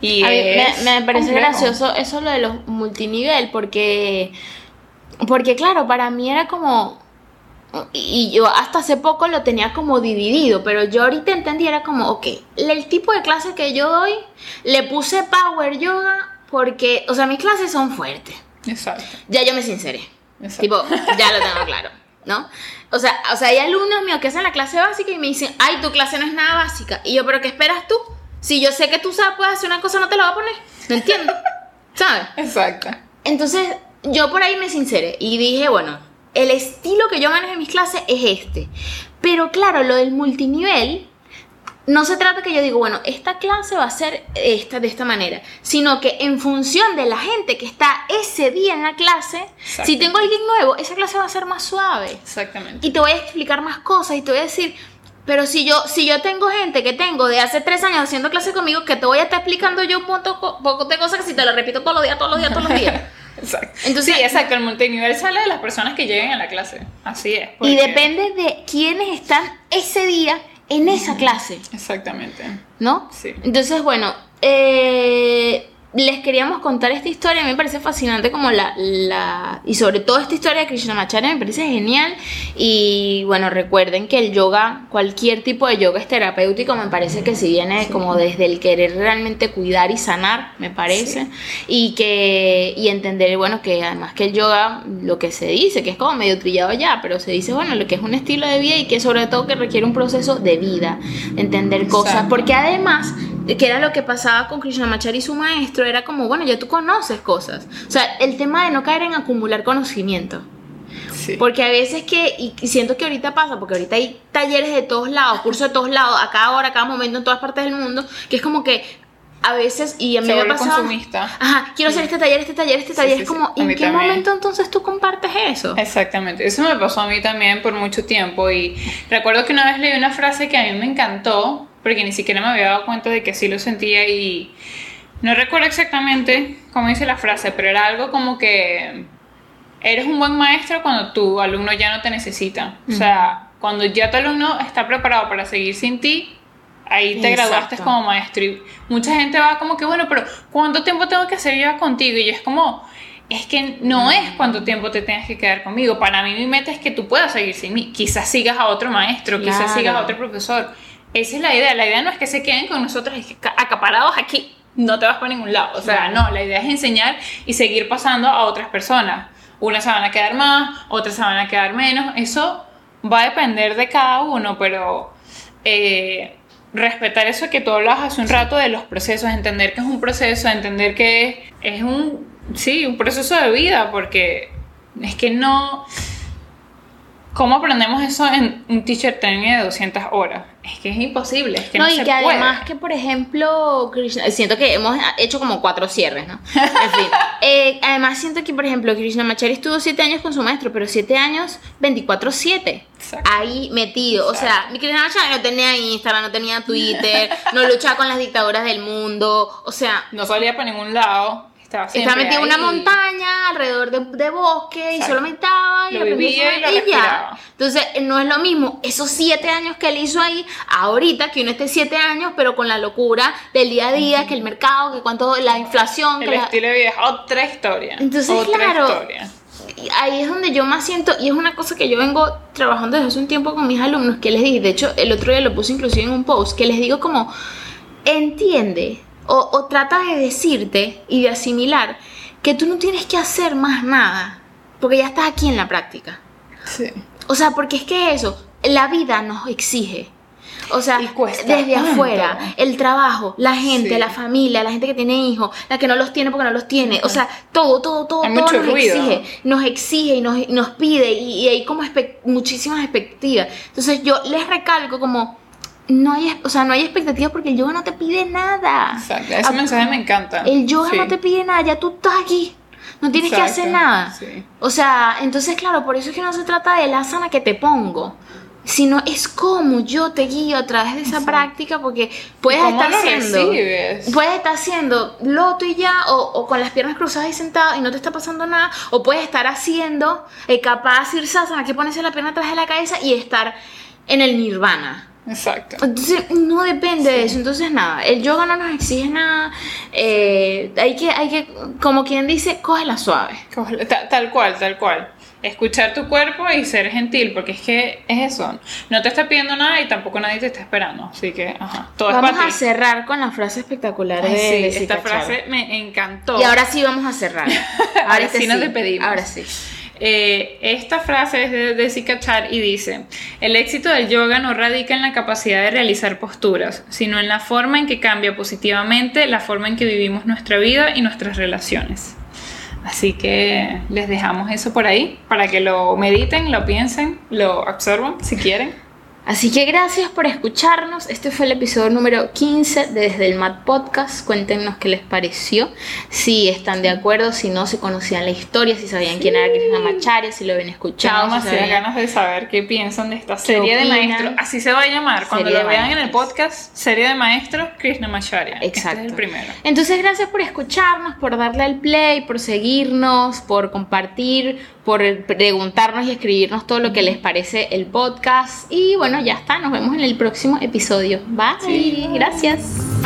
Y A mí es me, me parece complejo. gracioso eso lo de los multinivel, porque, porque claro, para mí era como, y yo hasta hace poco lo tenía como dividido, pero yo ahorita entendí, era como, ok, el tipo de clase que yo doy, le puse power yoga porque, o sea, mis clases son fuertes. Exacto. Ya yo me sinceré. Exacto. Tipo, ya lo tengo claro, ¿no? O sea, o sea, hay alumnos míos que hacen la clase básica y me dicen, ay, tu clase no es nada básica. Y yo, ¿pero qué esperas tú? Si yo sé que tú sabes, puedes hacer una cosa, no te la voy a poner. No entiendo. ¿Sabes? Exacto. Entonces, yo por ahí me sinceré y dije, bueno, el estilo que yo manejo en mis clases es este. Pero claro, lo del multinivel, no se trata que yo digo, bueno, esta clase va a ser esta de esta manera, sino que en función de la gente que está ese día en la clase, si tengo alguien nuevo, esa clase va a ser más suave. Exactamente. Y te voy a explicar más cosas y te voy a decir, pero si yo, si yo tengo gente que tengo de hace tres años haciendo clase conmigo, que te voy a estar explicando yo un poco, poco de cosas que si te lo repito todos los días, todos los días, todos los días. Exacto. Entonces- sí, exacto. El multinivel sale de las personas que lleguen a la clase. Así es. Y porque- depende de quiénes están ese día en esa clase, Exactamente. ¿no? Sí. Entonces, bueno, eh, les queríamos contar esta historia, a mí me parece fascinante como la, la... Y sobre todo esta historia de Krishnamacharya me parece genial. Y bueno, recuerden que el yoga, cualquier tipo de yoga es terapéutico, me parece que si viene como desde el querer realmente cuidar y sanar, me parece. Y que... Y entender, bueno, que además que el yoga, lo que se dice, que es como medio trillado ya, pero se dice, bueno, lo que es un estilo de vida y que sobre todo que requiere un proceso de vida, entender cosas. Porque además, que era lo que pasaba con Krishnamacharya y su maestro, era como, bueno, ya tú conoces cosas. O sea, el tema de no caer en acumular conocimiento. Sí. Porque a veces que, y siento que ahorita pasa, porque ahorita hay talleres de todos lados, cursos de todos lados, a cada hora, a cada momento, en todas partes del mundo, que es como que a veces, y a mí me pasaba... consumista. Ajá, quiero hacer este taller, este taller, este Sí, taller. sí, es sí. como, A ¿y en qué también. momento entonces tú compartes eso? Exactamente, eso me pasó a mí también por mucho tiempo y recuerdo que una vez leí una frase que a mí me encantó porque ni siquiera me había dado cuenta de que así lo sentía y no recuerdo exactamente cómo dice la frase, pero era algo como que eres un buen maestro cuando tu alumno ya no te necesita, o sea, cuando ya tu alumno está preparado para seguir sin ti, ahí te Exacto. graduaste como maestro y mucha gente va como que bueno, pero ¿cuánto tiempo tengo que hacer yo contigo? Y es como es que no es cuánto tiempo te tengas que quedar conmigo. Para mí mi meta es que tú puedas seguir sin mí. Quizás sigas a otro maestro, quizás Claro. sigas a otro profesor. Esa es la idea. La idea no es que se queden con nosotros es que ca- acaparados aquí. No te vas para ningún lado. O sea, no, la idea es enseñar y seguir pasando a otras personas. Unas se van a quedar más, otras se van a quedar menos. Eso va a depender de cada uno, pero eh, respetar eso que tú hablabas hace un rato de los procesos, entender que es un proceso, entender que es un, sí, un proceso de vida, porque es que no... ¿Cómo aprendemos eso en un teacher training de 200 horas? Es que es imposible, es que no, no, y se que puede. además que, por ejemplo, Krishna, siento que hemos hecho como cuatro cierres, ¿no? En fin. Eh, además siento que, por ejemplo, Krishnamacharya estuvo siete años con su maestro, pero siete años 24-7. Exacto. Ahí metido. O sea, mi Krishnamacharya no tenía Instagram, no tenía Twitter, no luchaba con las dictaduras del mundo. O sea, No salía para ningún lado, estaba estaba metido en una montaña alrededor de, de bosque y solo meditaba y Lo vivía y lo ya. respiraba. Entonces, no es lo mismo esos siete años que él hizo ahí, ahorita que uno esté siete años, pero con la locura del día a día, que el mercado, que cuánto, la inflación, El que la- estilo de vida es otra historia. Entonces, otra claro, historia. y ahí es donde yo más siento, y es una cosa que yo vengo trabajando desde hace un tiempo con mis alumnos, que les dije, de hecho, el otro día lo puse inclusive en un post, que les digo como, entiende o, o trata de decirte y de asimilar que tú no tienes que hacer más nada, porque ya estás aquí en la práctica. Sí. O sea, porque es que eso, la vida nos exige. O sea, desde tanto. afuera, el trabajo, la gente, Sí. la familia, la gente que tiene hijos, la que no los tiene porque no los tiene. O sea, todo, todo, todo, Hay todo mucho nos ruido. exige. Nos exige y nos, nos pide y, y hay como muchísimas expectativas. Entonces yo les recalco como, no hay, o sea, no hay expectativas porque el yoga no te pide nada. Exacto. Ese Ah, mensaje me encanta. El yoga Sí. no te pide nada, ya tú estás aquí. No tienes que hacer nada. sí. O sea, entonces, claro, por eso es que no se trata de la asana que te pongo, sino es como yo te guío a través de esa práctica, porque puedes ¿Cómo estar haciendo. Puedes estar haciendo loto y ya, o, o con las piernas cruzadas y sentado y no te está pasando nada, o puedes estar haciendo eh, capaz sirsasana, que pones la pierna atrás de la cabeza y estar en el nirvana. Exacto. Entonces, no depende de eso. Entonces, nada, el yoga no nos exige nada. eh, hay, que, hay que, como quien dice, cógela suave. Cógelo, ta- Tal cual, tal cual. Escuchar tu cuerpo y ser gentil, porque es que es eso. No te está pidiendo nada y tampoco nadie te está esperando. Así que, ajá. Todo Vamos es para a ti. cerrar con la frase espectacular Ay, de, sí, de esta frase me encantó. Y ahora sí vamos a cerrar. Ahora este sí nos despedimos. Ahora sí. Eh, esta frase es de, Zika Char y dice, el éxito del yoga no radica en la capacidad de realizar posturas, sino en la forma en que cambia positivamente la forma en que vivimos nuestra vida y nuestras relaciones. Así que les dejamos eso por ahí para que lo mediten, lo piensen, lo absorban si quieren. Así que gracias por escucharnos. Este fue el episodio número 15 de Desde el Mat Podcast. Cuéntenos qué les pareció, si están de acuerdo, si no, si conocían la historia, si sabían quién era Krishna Macharya, si lo habían escuchado. Tengo si demasiadas sabían- ganas de saber qué piensan de esta serie de maestros. Así se va a llamar. Cuando lo vean en el podcast, serie de maestros, Krishna Macharya. Exacto. Este es el primero. Entonces, gracias por escucharnos, por darle al play, por seguirnos, por compartir, por preguntarnos y escribirnos todo lo que les parece el podcast. Y bueno, ya está, nos vemos en el próximo episodio. Bye. Sí. Gracias.